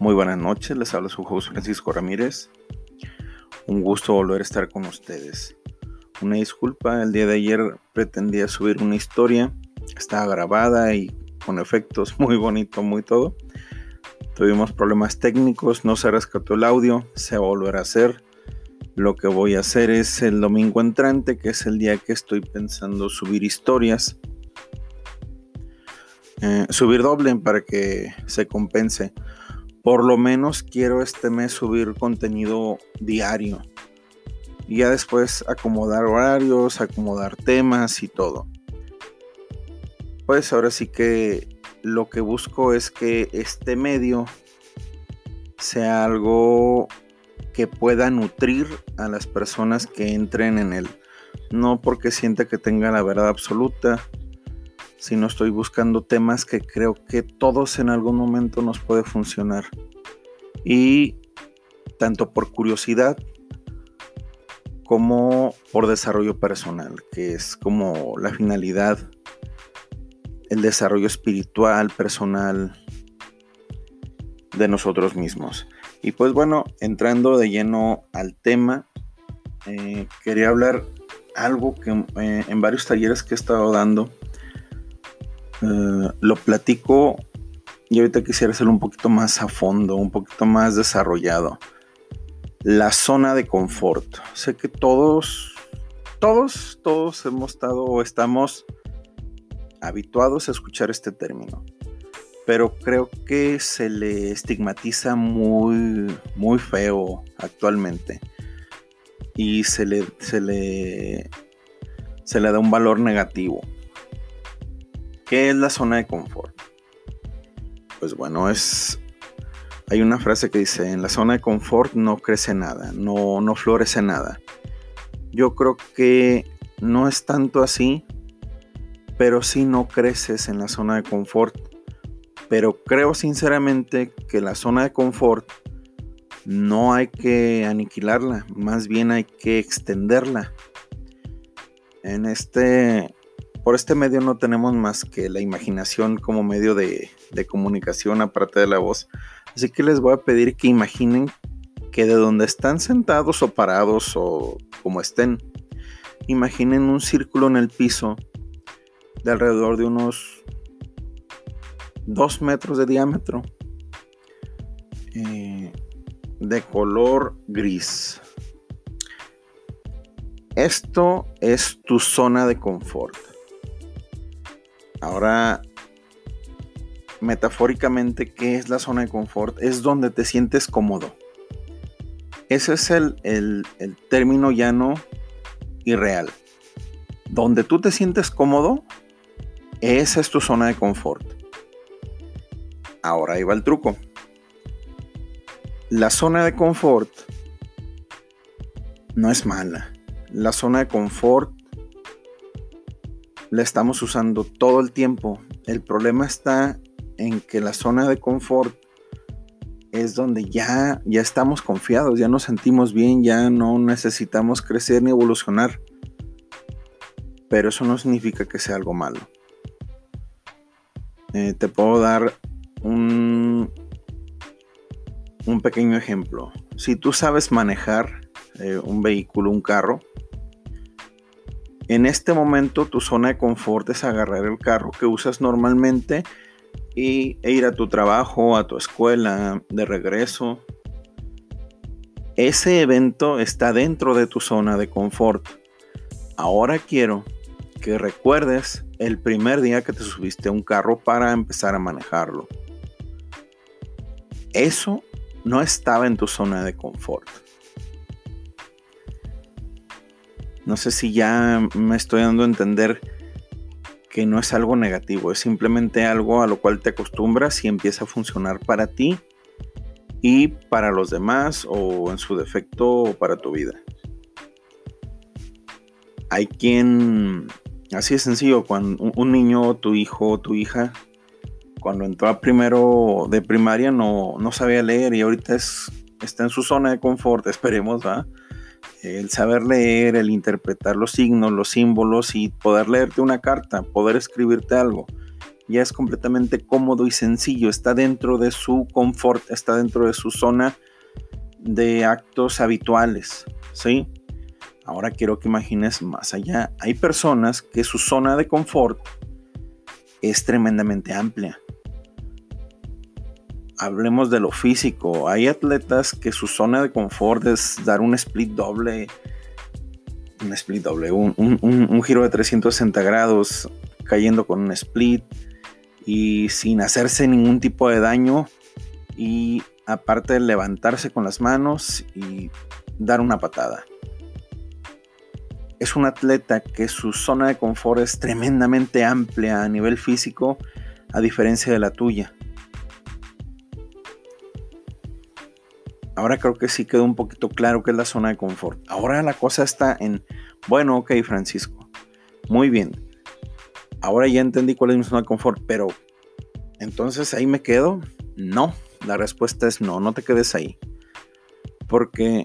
Muy buenas noches, les habla su host Francisco Ramírez. Un gusto volver a estar con ustedes. Una disculpa, el día de ayer pretendía subir una historia, estaba grabada y con efectos muy bonito, muy todo. Tuvimos problemas técnicos, no se rescató el audio, se va a volver a hacer. Lo que voy a hacer es el domingo entrante, que es el día que estoy pensando subir historias. Eh, subir doble para que se compense por lo menos quiero este mes subir contenido diario. Y ya después acomodar horarios, acomodar temas y todo. Pues ahora sí que lo que busco es que este medio sea algo que pueda nutrir a las personas que entren en él. No porque sienta que tenga la verdad absoluta, si no estoy buscando temas que creo que todos en algún momento nos puede funcionar. Y tanto por curiosidad como por desarrollo personal, que es como la finalidad, el desarrollo espiritual, personal de nosotros mismos. Y pues bueno, entrando de lleno al tema, eh, quería hablar algo que eh, en varios talleres que he estado dando, eh, lo platico y ahorita quisiera hacerlo un poquito más a fondo, un poquito más desarrollado. La zona de confort. Sé que todos, todos, todos hemos estado o estamos habituados a escuchar este término. Pero creo que se le estigmatiza muy, muy feo actualmente. Y se le, se le, se le da un valor negativo. ¿Qué es la zona de confort? Pues bueno, es... Hay una frase que dice, en la zona de confort no crece nada, no, no florece nada. Yo creo que no es tanto así, pero sí no creces en la zona de confort. Pero creo sinceramente que la zona de confort no hay que aniquilarla, más bien hay que extenderla. En este por este medio no tenemos más que la imaginación como medio de, comunicación aparte de la voz. Así que les voy a pedir que imaginen que de donde están sentados o parados o como estén, imaginen un círculo en el piso de alrededor de unos 2 metros de diámetro eh, de color gris. Esto es tu zona de confort. Ahora, metafóricamente, ¿qué es la zona de confort? Es donde te sientes cómodo. Ese es el, el, término llano y real. Donde tú te sientes cómodo, esa es tu zona de confort. Ahora ahí va el truco. La zona de confort no es mala. La zona de confort la estamos usando todo el tiempo. El problema está en que la zona de confort es donde ya, ya estamos confiados, ya nos sentimos bien, ya no necesitamos crecer ni evolucionar. Pero eso no significa que sea algo malo. Eh, te puedo dar un, un pequeño ejemplo. Si tú sabes manejar eh, un vehículo, un carro, en este momento tu zona de confort es agarrar el carro que usas normalmente y, e ir a tu trabajo, a tu escuela, de regreso. Ese evento está dentro de tu zona de confort. Ahora quiero que recuerdes el primer día que te subiste a un carro para empezar a manejarlo. Eso no estaba en tu zona de confort. No sé si ya me estoy dando a entender que no es algo negativo, es simplemente algo a lo cual te acostumbras y empieza a funcionar para ti y para los demás o en su defecto para tu vida. Hay quien, así es sencillo, cuando un niño, tu hijo o tu hija, cuando entró primero de primaria no, no sabía leer y ahorita es, está en su zona de confort, esperemos, ¿va? El saber leer, el interpretar los signos, los símbolos y poder leerte una carta, poder escribirte algo ya es completamente cómodo y sencillo, está dentro de su confort, está dentro de su zona de actos habituales, ¿sí? Ahora quiero que imagines más allá. Hay personas que su zona de confort es tremendamente amplia. Hablemos de lo físico. Hay atletas que su zona de confort es dar un split doble, un split doble, un, giro de 360 grados cayendo con un split y sin hacerse ningún tipo de daño y aparte de levantarse con las manos y dar una patada. Es un atleta que su zona de confort es tremendamente amplia a nivel físico a diferencia de la tuya. Ahora creo que sí quedó un poquito claro qué es la zona de confort. Ahora la cosa está en, bueno, ok Francisco, muy bien, ahora ya entendí cuál es mi zona de confort, pero entonces ahí me quedo. No, la respuesta es no, no te quedes ahí. Porque,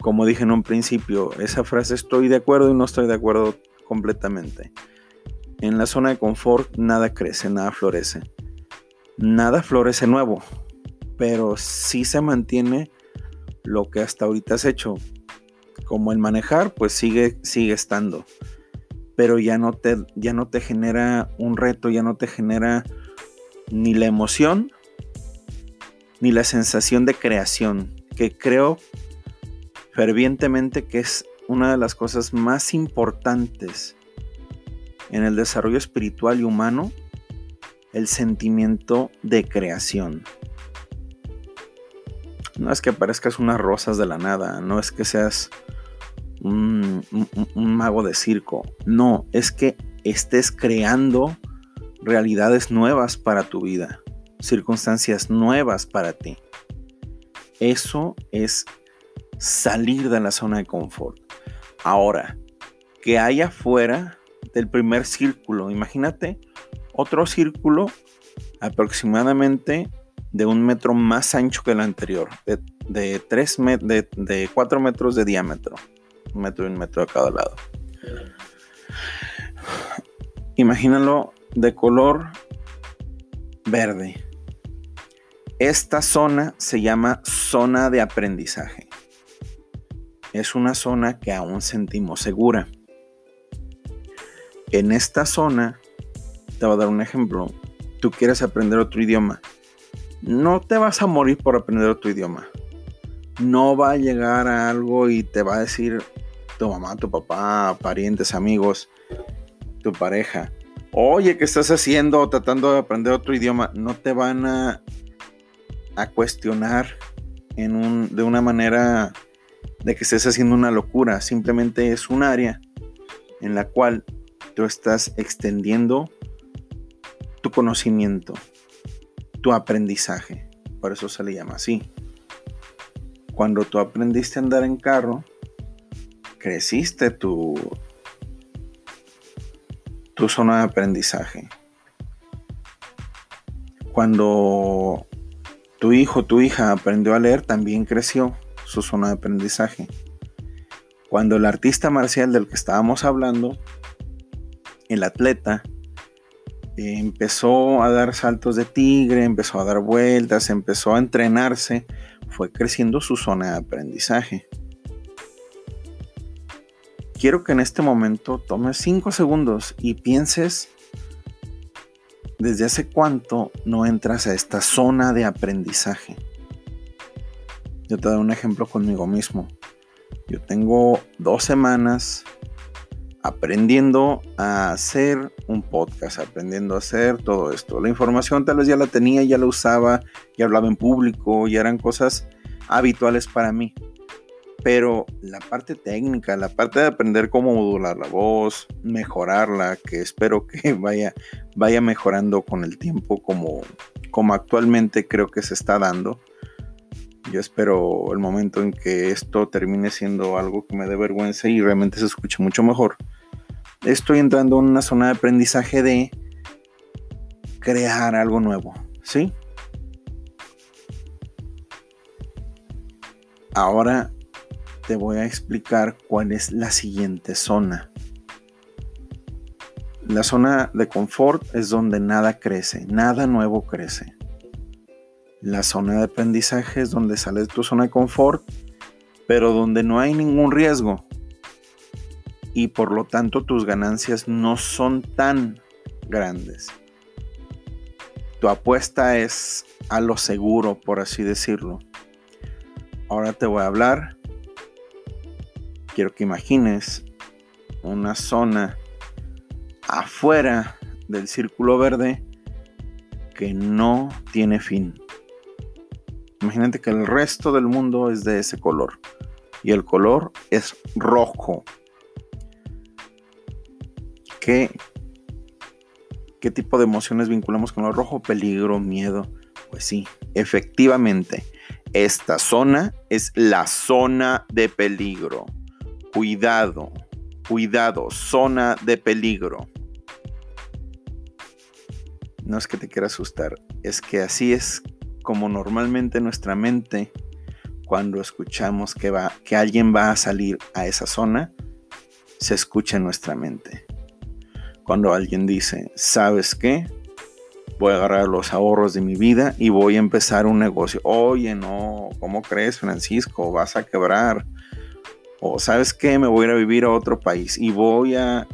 como dije en un principio, esa frase estoy de acuerdo y no estoy de acuerdo completamente. En la zona de confort nada crece, nada florece. Nada florece nuevo, pero sí se mantiene lo que hasta ahorita has hecho. Como el manejar, pues sigue, sigue estando pero ya no te, ya no te genera un reto, ya no te genera ni la emoción ni la sensación de creación, que creo fervientemente que es una de las cosas más importantes en el desarrollo espiritual y humano, el sentimiento de creación. No es que aparezcas unas rosas de la nada, no es que seas un, mago de circo. No, es que estés creando realidades nuevas para tu vida, circunstancias nuevas para ti. Eso es salir de la zona de confort. Ahora, que hay afuera del primer círculo, imagínate otro círculo aproximadamente de un metro más ancho que el anterior, de, de, de, de 4 metros de diámetro un metro y un metro a cada lado. Imagínalo de color verde. Esta zona se llama zona de aprendizaje. Es una zona que aún sentimos segura. En esta zona, te voy a dar un ejemplo. Tú quieres aprender otro idioma. No te vas a morir por aprender otro idioma. No va a llegar a algo y te va a decir, tu mamá, tu papá, parientes, amigos, tu pareja. Oye, ¿qué estás haciendo tratando de aprender otro idioma? No te van a, a cuestionar en un, de una manera de que estés haciendo una locura. Simplemente es un área en la cual tú estás extendiendo tu conocimiento, tu aprendizaje. Por eso se le llama así. Cuando tú aprendiste a andar en carro, creciste tu, tu zona de aprendizaje. Cuando tu hijo, tu hija aprendió a leer, también creció su zona de aprendizaje. Cuando el artista marcial del que estábamos hablando, el atleta, empezó a dar saltos de tigre, empezó a dar vueltas, empezó a entrenarse, fue creciendo su zona de aprendizaje quiero que en este momento tomes 5 segundos y pienses desde hace cuánto no entras a esta zona de aprendizaje. Yo te doy un ejemplo conmigo mismo. Yo tengo dos semanas aprendiendo a hacer un podcast, aprendiendo a hacer todo esto. La información tal vez ya la tenía, ya la usaba, ya hablaba en público, ya eran cosas habituales para mí pero la parte técnica, la parte de aprender cómo modular la voz, mejorarla, que espero que vaya, vaya mejorando con el tiempo como, como actualmente creo que se está dando, Yo espero el momento en que esto termine siendo algo que me dé vergüenza y realmente se escuche mucho mejor. Estoy entrando en una zona de aprendizaje de crear algo nuevo, ¿sí? Ahora te voy a explicar cuál es la siguiente zona. La zona de confort es donde nada crece, nada nuevo crece. La zona de aprendizaje es donde sales de tu zona de confort, pero donde no hay ningún riesgo. Y por lo tanto tus ganancias no son tan grandes. Tu apuesta es a lo seguro, por así decirlo. Ahora te voy a hablar. Quiero que imagines una zona afuera del círculo verde que no tiene fin. Imagínate que el resto del mundo es de ese color y el color es rojo. ¿Qué, tipo de emociones vinculamos con lo rojo? Peligro, miedo. Pues sí, efectivamente, esta zona es la zona de peligro. Cuidado, cuidado, zona de peligro no es que te quiera asustar, es que así es como normalmente nuestra mente, cuando escuchamos que, va, que alguien va a salir a esa zona, se escucha en nuestra mente. Cuando alguien dice, ¿sabes qué? Voy a agarrar los ahorros de mi vida y voy a empezar un negocio. Oye, no, ¿cómo crees, Francisco? Vas a quebrar. O ¿sabes qué? Me voy a ir a vivir a otro país y voy a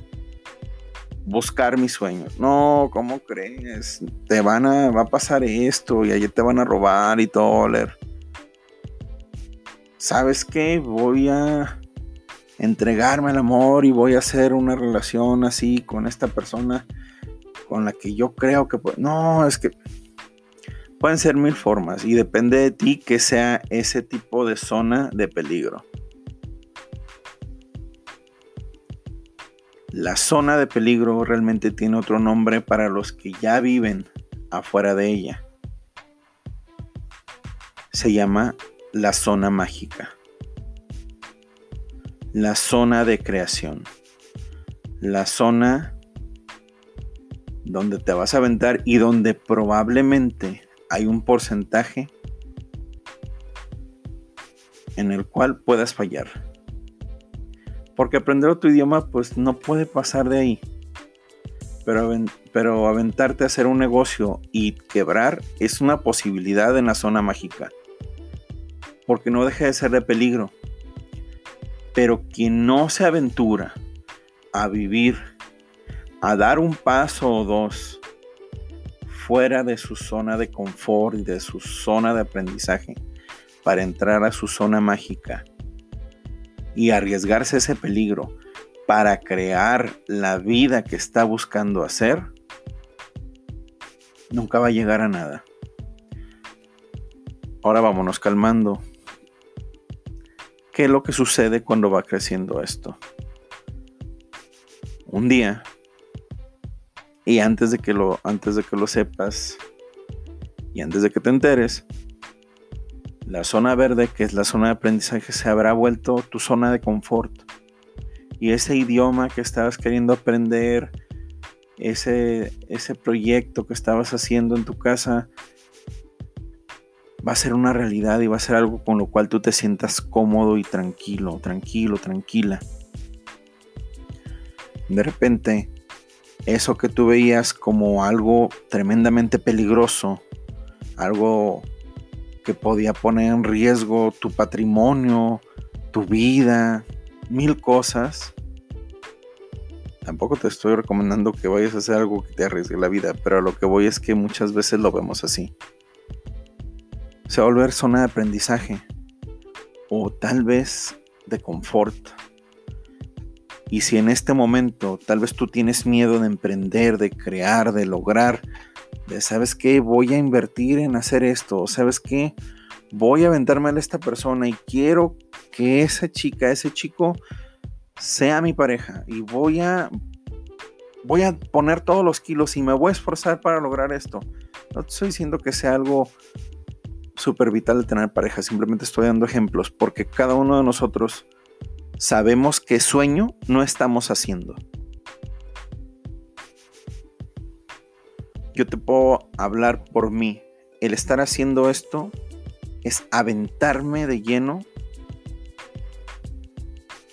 buscar mis sueños. No, ¿cómo crees? Te van a, va a pasar esto y allí te van a robar y todo. ¿Sabes qué? Voy a entregarme al amor y voy a hacer una relación así con esta persona con la que yo creo que... No, es que pueden ser mil formas y depende de ti que sea ese tipo de zona de peligro. La zona de peligro realmente tiene otro nombre para los que ya viven afuera de ella. Se llama la zona mágica. La zona de creación. La zona donde te vas a aventar y donde probablemente hay un porcentaje en el cual puedas fallar. Porque aprender otro idioma pues no puede pasar de ahí. Pero, pero aventarte a hacer un negocio y quebrar es una posibilidad en la zona mágica. Porque no deja de ser de peligro. Pero quien no se aventura a vivir, a dar un paso o dos fuera de su zona de confort y de su zona de aprendizaje para entrar a su zona mágica y arriesgarse ese peligro para crear la vida que está buscando hacer, nunca va a llegar a nada. Ahora vámonos calmando. ¿Qué es lo que sucede cuando va creciendo esto? Un día, y antes de que lo, antes de que lo sepas, y antes de que te enteres, la zona verde, que es la zona de aprendizaje, se habrá vuelto tu zona de confort. Y ese idioma que estabas queriendo aprender, ese, ese proyecto que estabas haciendo en tu casa, va a ser una realidad y va a ser algo con lo cual tú te sientas cómodo y tranquilo, tranquilo, tranquila. De repente, eso que tú veías como algo tremendamente peligroso, algo que podía poner en riesgo tu patrimonio, tu vida, mil cosas. Tampoco te estoy recomendando que vayas a hacer algo que te arriesgue la vida, pero lo que voy es que muchas veces lo vemos así. Se va a volver zona de aprendizaje o tal vez de confort. Y si en este momento tal vez tú tienes miedo de emprender, de crear, de lograr, ¿sabes qué? Voy a invertir en hacer esto, ¿sabes qué? Voy a aventarme a esta persona y quiero que esa chica, ese chico, sea mi pareja y voy a voy a poner todos los kilos y me voy a esforzar para lograr esto. No te estoy diciendo que sea algo súper vital de tener pareja. Simplemente estoy dando ejemplos porque cada uno de nosotros sabemos qué sueño no estamos haciendo. Yo te puedo hablar por mí. El estar haciendo esto es aventarme de lleno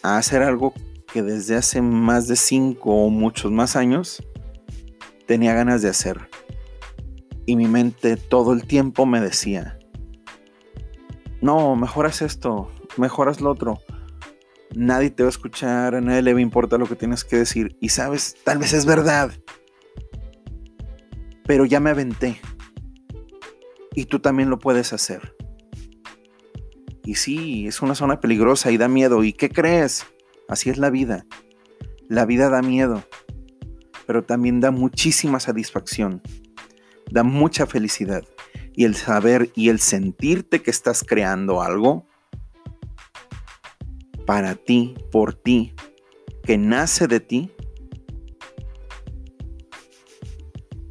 a hacer algo que desde hace más de cinco o muchos más años tenía ganas de hacer. Y mi mente todo el tiempo me decía, no, mejoras esto, mejoras lo otro. Nadie te va a escuchar, a nadie le va a importar lo que tienes que decir. Y sabes, tal vez es verdad. Pero ya me aventé. Y tú también lo puedes hacer. Y sí, es una zona peligrosa y da miedo. ¿Y qué crees? Así es la vida. La vida da miedo, pero también da muchísima satisfacción, da mucha felicidad. Y el saber y el sentirte que estás creando algo para ti, por ti, que nace de ti,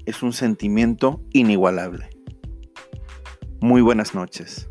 es un sentimiento inigualable. Muy buenas noches.